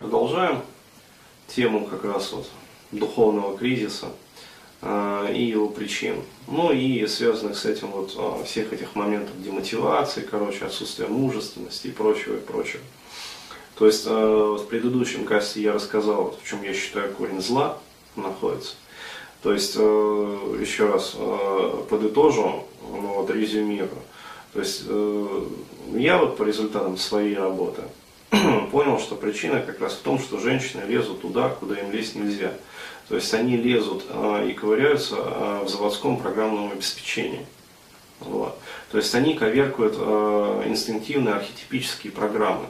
Продолжаем тему как раз вот духовного кризиса э, и его причин. Ну и связанных с этим вот э, всех этих моментов демотивации, короче, отсутствия мужественности и прочего, и прочего. То есть э, в предыдущем касте я рассказал, вот, в чем я считаю корень зла находится. То есть, э, еще раз э, подытожу, ну, вот, резюмирую. То есть, э, я вот по результатам своей работы – понял, что причина как раз в том, что женщины лезут туда, куда им лезть нельзя. То есть они лезут э, и ковыряются э, в заводском программном обеспечении. Вот. То есть они коверкуют э, инстинктивные архетипические программы.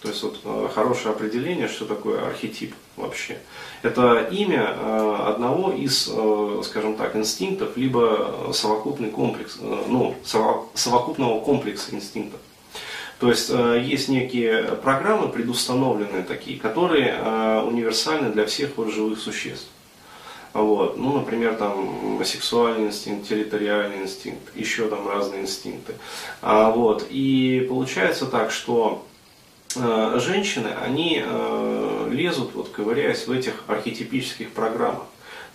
То есть вот хорошее определение, что такое архетип вообще. Это имя одного из, скажем так, инстинктов, либо совокупный комплекс, ну, совокупного комплекса инстинктов. То есть э, есть некие программы предустановленные такие, которые э, универсальны для всех вот живых существ. Вот. Ну, например, там сексуальный инстинкт, территориальный инстинкт, еще там разные инстинкты. А, вот. И получается так, что э, женщины, они лезут, вот, ковыряясь в этих архетипических программах.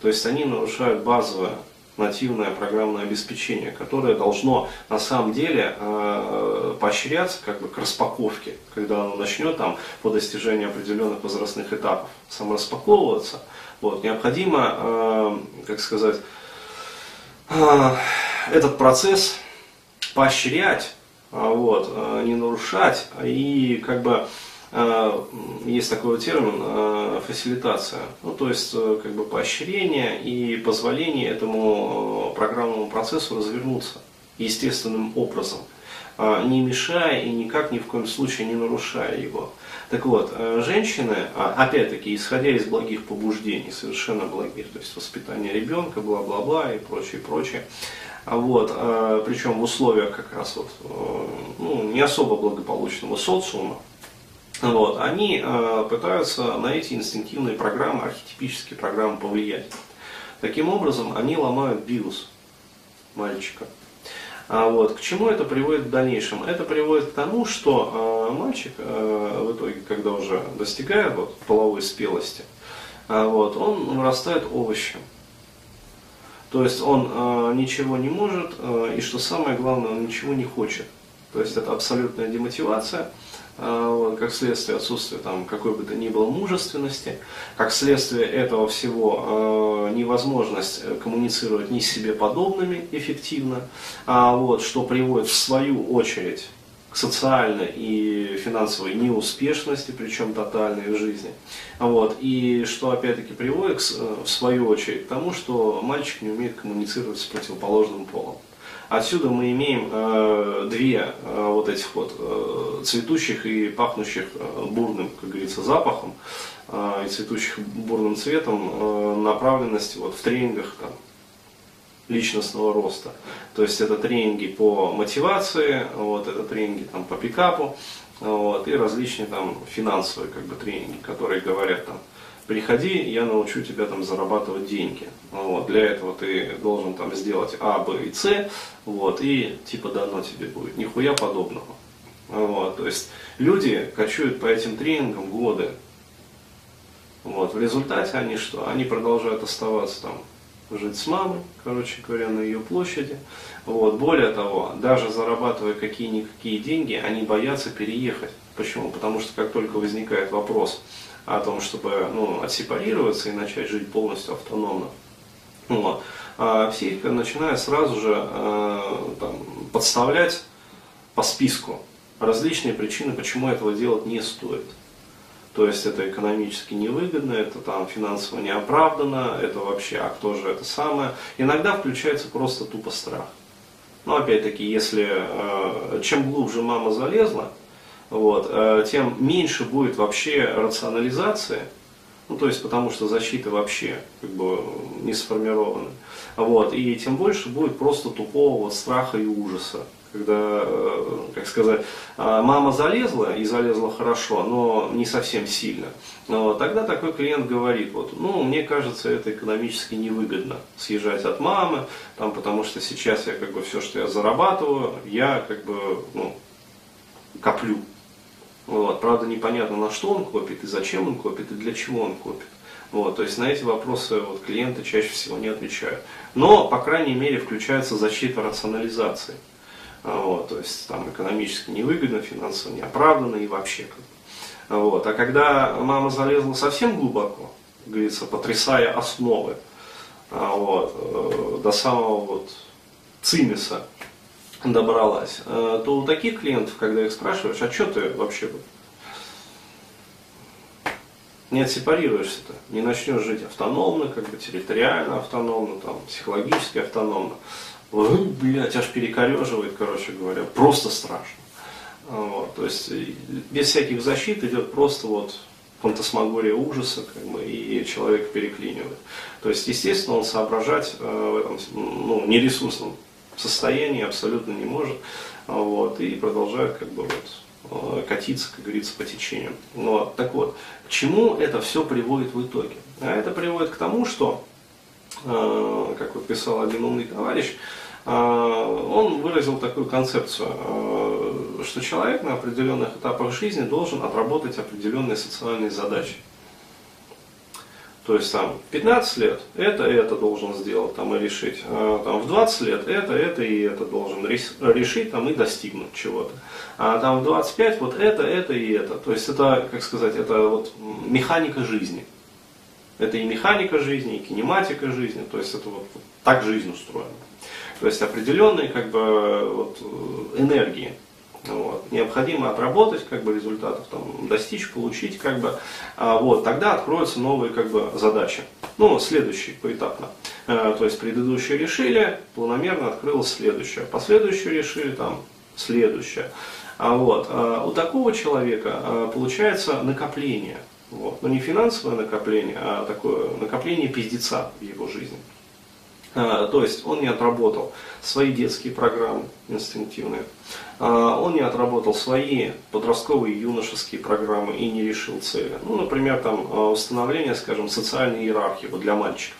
То есть они нарушают базовое нативное программное обеспечение, которое должно на самом деле э, поощряться как бы к распаковке, когда оно начнет там по достижению определенных возрастных этапов самораспаковываться. Вот, необходимо, э, как сказать, э, этот процесс поощрять, вот, не нарушать и как бы Э, есть такой термин э, фасилитация, ну, то есть э, как бы поощрение и позволение этому программному процессу развернуться естественным образом, не мешая и никак ни в коем случае не нарушая его. Так вот, женщины, а, опять-таки, исходя из благих побуждений, совершенно благих, то есть воспитание ребенка, бла-бла-бла и прочее, прочее, а вот, причем в условиях как раз вот, ну, не особо благополучного социума, вот, они э, пытаются на эти инстинктивные программы, архетипические программы повлиять. Таким образом, они ломают биос мальчика. А вот, к чему это приводит в дальнейшем? Это приводит к тому, что э, мальчик э, в итоге, когда уже достигает вот, половой спелости, э, вот, он вырастает овощем. То есть он э, ничего не может, э, и что самое главное, он ничего не хочет. То есть это абсолютная демотивация. А, как следствие отсутствия там, какой бы то ни было мужественности, как следствие этого всего а, невозможность э, коммуницировать ни с себе подобными эффективно, а вот, что приводит в свою очередь к социальной и финансовой неуспешности, причем тотальной в жизни. Вот, и что опять-таки приводит э, в свою очередь к тому, что мальчик не умеет коммуницировать с противоположным полом. Отсюда мы имеем э, две э, вот этих вот э, цветущих и пахнущих э, бурным, как говорится, запахом э, и цветущих бурным цветом э, направленности вот в тренингах там, личностного роста. То есть это тренинги по мотивации, вот, это тренинги там, по пикапу, вот, и различные там финансовые как бы, тренинги, которые говорят там, приходи, я научу тебя там зарабатывать деньги. Вот, для этого ты должен там сделать А, Б и С, вот, и типа дано тебе будет. Нихуя подобного. Вот, то есть люди кочуют по этим тренингам годы. Вот, в результате они что? Они продолжают оставаться там жить с мамой, короче говоря, на ее площади. Вот. Более того, даже зарабатывая какие-никакие деньги, они боятся переехать. Почему? Потому что как только возникает вопрос, о том, чтобы ну, отсепарироваться и начать жить полностью автономно. Вот. А психика начинает сразу же э, там, подставлять по списку различные причины, почему этого делать не стоит. То есть это экономически невыгодно, это там финансово неоправданно, это вообще, а кто же это самое. Иногда включается просто тупо страх. Но опять-таки, если э, чем глубже мама залезла, вот, э, тем меньше будет вообще рационализации, ну, то есть потому что защита вообще как бы не сформирована. Вот, и тем больше будет просто тупого вот страха и ужаса. Когда, э, как сказать, а, мама залезла и залезла хорошо, но не совсем сильно. Тогда такой клиент говорит, вот, ну, мне кажется, это экономически невыгодно съезжать от мамы, там, потому что сейчас я как бы все, что я зарабатываю, я как бы ну, коплю Вот. Правда, непонятно, на что он копит, и зачем он копит, и для чего он копит. Вот, то есть на эти вопросы вот, клиенты чаще всего не отвечают. Но, по крайней мере, включается защита рационализации. Вот, то есть там экономически невыгодно, финансово неоправданно и вообще. Вот. А когда мама залезла совсем глубоко, говорится, потрясая основы, а, вот, э, до самого вот цимиса добралась, э, то у таких клиентов, когда их спрашиваешь, а что ты вообще не отсепарируешься-то, не начнешь жить автономно, как бы территориально автономно, там, психологически автономно, блядь, аж перекореживает, короче говоря, просто страшно. Вот, то есть без всяких защит идет просто вот фантасмагория ужаса, как бы, и человек переклинивает. То есть, естественно, он соображать э, в этом ну, нересурсном состоянии абсолютно не может, вот, и продолжает как бы вот, э, катиться, как говорится, по течению. Вот, так вот, к чему это все приводит в итоге? А это приводит к тому, что, э, как вот писал один умный товарищ, он выразил такую концепцию, что человек на определенных этапах жизни должен отработать определенные социальные задачи. То есть там 15 лет это, это должен сделать там, и решить. А, там, в 20 лет это, это и это должен решить там, и достигнуть чего-то. А там в 25 вот это, это и это. То есть это, как сказать, это вот механика жизни. Это и механика жизни, и кинематика жизни. То есть это вот, вот так жизнь устроена. То есть определенные как бы, вот, энергии. Вот. Необходимо отработать как бы, результатов, там, достичь, получить, как бы, а, вот, тогда откроются новые как бы, задачи. Ну, следующие поэтапно. А, то есть предыдущие решили, планомерно открылось следующее. Последующее решили, там, следующее. А вот, а, у такого человека получается накопление. Вот. Но не финансовое накопление, а такое накопление пиздеца в его жизни. А, то есть он не отработал свои детские программы инстинктивные, а, он не отработал свои подростковые юношеские программы и не решил цели. Ну, например, там а, установление, скажем, социальной иерархии вот для мальчиков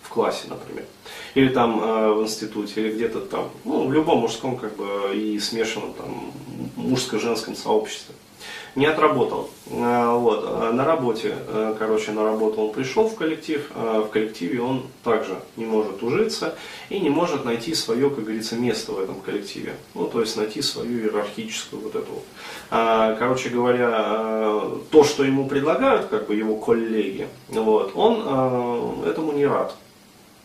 в классе, например. Или там в институте, или где-то там, ну, в любом мужском как бы и смешанном там мужско-женском сообществе не отработал. А, вот. А на работе, э, короче, на работу он пришел в коллектив, а в коллективе он также не может ужиться и не может найти свое, как говорится, место в этом коллективе. Ну, то есть найти свою иерархическую вот эту вот. Короче говоря, то, что ему предлагают, как бы его коллеги, вот, он этому не рад.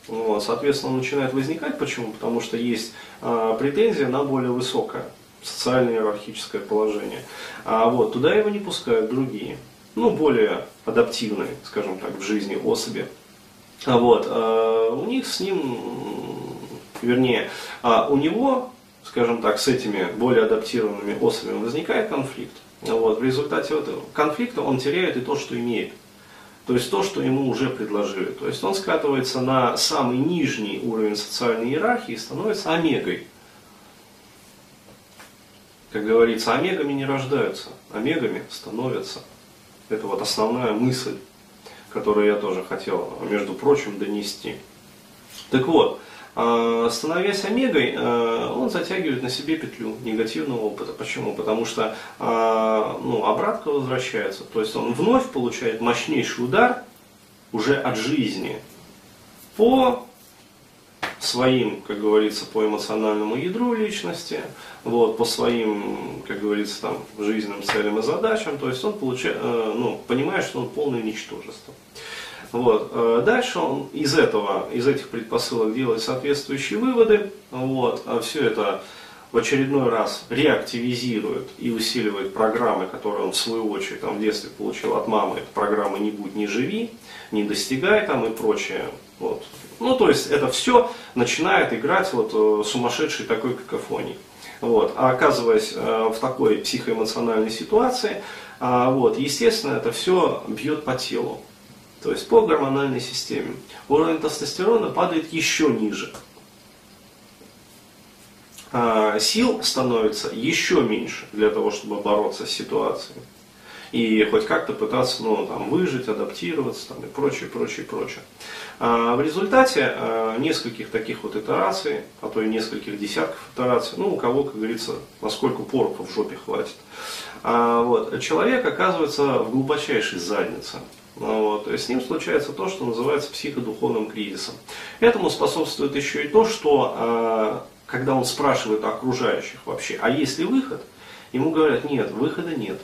Вот, соответственно, он начинает возникать. Почему? Потому что есть претензия на более высокое социальное иерархическое положение. А вот туда его не пускают другие, ну, более адаптивные, скажем так, в жизни особи. А вот, а у них с ним, вернее, а у него, скажем так, с этими более адаптированными особями возникает конфликт. Вот, в результате этого конфликта он теряет и то, что имеет. То есть то, что ему уже предложили. То есть он скатывается на самый нижний уровень социальной иерархии и становится омегой как говорится, омегами не рождаются, омегами становятся. Это вот основная мысль, которую я тоже хотел, между прочим, донести. Так вот, а, становясь омегой, а, он затягивает на себе петлю негативного опыта. Почему? Потому что а, ну, обратка возвращается. То есть он вновь получает мощнейший удар уже от жизни по своим, как говорится, по эмоциональному ядру личности, вот, по своим, как говорится, там, жизненным целям и задачам, то есть он получает, э, ну, понимает, что он полное ничтожество. Вот. Э, дальше он из этого, из этих предпосылок делает соответствующие выводы, вот, а все это в очередной раз реактивизирует и усиливает программы, которые он в свою очередь там, в детстве получил от мамы. Это программы «Не будь, не живи», «Не достигай» там, и прочее. Вот. Ну, то есть это все начинает играть вот э, сумасшедшей такой какофонией. Вот. А оказываясь э, в такой психоэмоциональной ситуации, э, вот, естественно, это все бьет по телу. То есть по гормональной системе. Уровень тестостерона падает еще ниже. А сил становится еще меньше для того, чтобы бороться с ситуацией. И хоть как-то пытаться ну, там, выжить, адаптироваться там, и прочее, прочее, прочее. А в результате а, нескольких таких вот итераций, а то и нескольких десятков итераций, ну у кого, как говорится, насколько порохов в жопе хватит, а, вот, человек оказывается в глубочайшей заднице. Вот, и с ним случается то, что называется психодуховным кризисом. Этому способствует еще и то, что а, когда он спрашивает окружающих вообще, а есть ли выход, ему говорят, нет, выхода нет.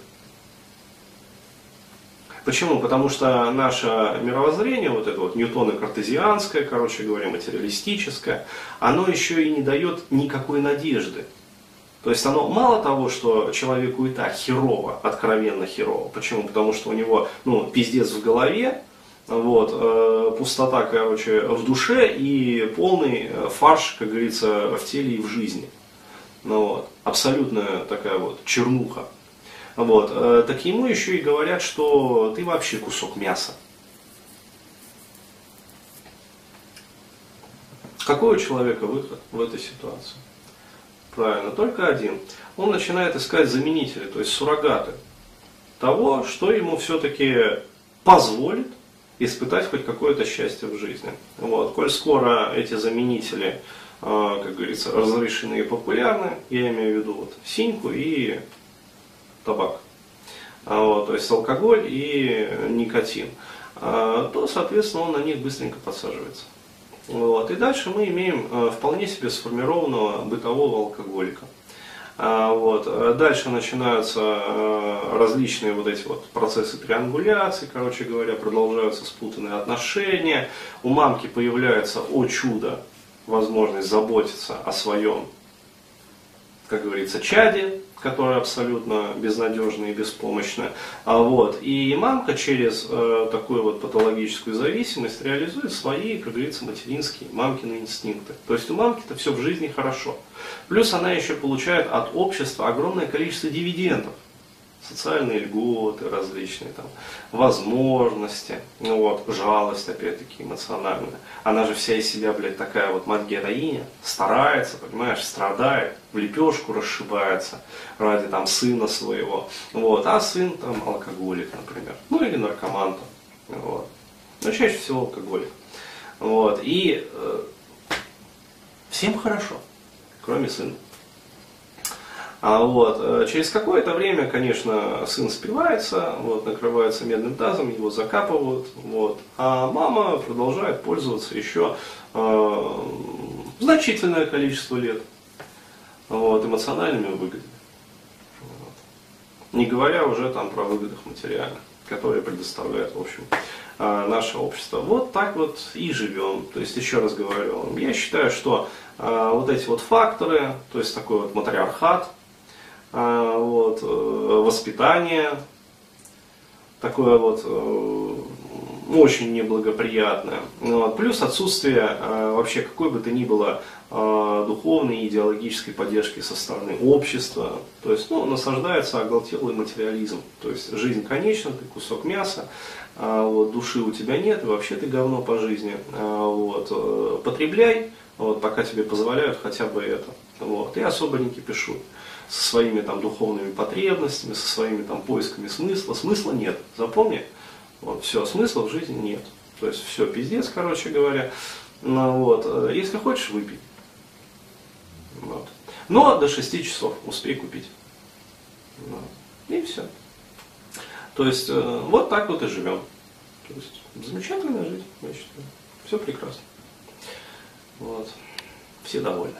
Почему? Потому что наше мировоззрение, вот это вот ньютоно-картезианское, короче говоря, материалистическое, оно еще и не дает никакой надежды. То есть оно мало того, что человеку и так херово, откровенно херово. Почему? Потому что у него ну, пиздец в голове, вот, э, пустота, короче, в душе и полный э, фарш, как говорится, в теле и в жизни. Ну, вот, абсолютная такая вот чернуха. Вот, э, так ему еще и говорят, что ты вообще кусок мяса. Какой у человека выход в этой ситуации? Правильно, только один. Он начинает искать заменители, то есть суррогаты того, что ему все-таки позволит испытать хоть какое-то счастье в жизни. Вот. Коль скоро эти заменители, э, как говорится, разрешены и популярны, я имею в виду вот синьку и табак, а вот, то есть алкоголь и никотин, а, то, соответственно, он на них быстренько подсаживается. Вот. И дальше мы имеем э, вполне себе сформированного бытового алкоголика. А, вот. Дальше начинаются э, различные вот эти вот процессы триангуляции, короче говоря, продолжаются спутанные отношения. У мамки появляется, о чудо, возможность заботиться о своем, как говорится, чаде, которая абсолютно безнадежная и беспомощная. А вот, и мамка через э, такую вот патологическую зависимость реализует свои, как говорится, материнские, мамкины инстинкты. То есть у мамки-то все в жизни хорошо. Плюс она еще получает от общества огромное количество дивидендов социальные льготы различные, там, возможности, ну вот, жалость, опять-таки, эмоциональная. Она же вся из себя, блядь, такая вот мать-героиня, старается, понимаешь, страдает, в лепешку расшибается ради там сына своего, вот, а сын там алкоголик, например, ну или наркоман там, вот. Но чаще всего алкоголик. Вот, и э, всем хорошо, кроме сына. А вот, э, через какое-то время, конечно, сын спивается, вот, накрывается медным тазом, его закапывают, вот, а мама продолжает пользоваться еще э, значительное количество лет вот, эмоциональными выгодами. Вот. Не говоря уже там про выгодах материальных, которые предоставляет, в общем, э, наше общество. Вот так вот и живем. То есть, еще раз говорю, я считаю, что э, вот эти вот факторы, то есть такой вот матриархат, вот, э, воспитание такое вот э, очень неблагоприятное. Вот. Плюс отсутствие э, вообще какой бы то ни было духовной и идеологической поддержки со стороны общества. То есть ну, насаждается оголтелый материализм. То есть жизнь конечна, ты кусок мяса, а вот, души у тебя нет, вообще ты говно по жизни. А вот, потребляй, вот, пока тебе позволяют хотя бы это. Вот, и особо не кипишу со своими там духовными потребностями, со своими там поисками смысла. Смысла нет, запомни. Вот, все, смысла в жизни нет. То есть все, пиздец, короче говоря. Ну, вот, э, если хочешь, выпей. Вот. Но до 6 часов успей купить. Вот. И все. То есть э, вот так вот и живем. То есть замечательная жизнь, я считаю. Все прекрасно. Вот. Все довольны.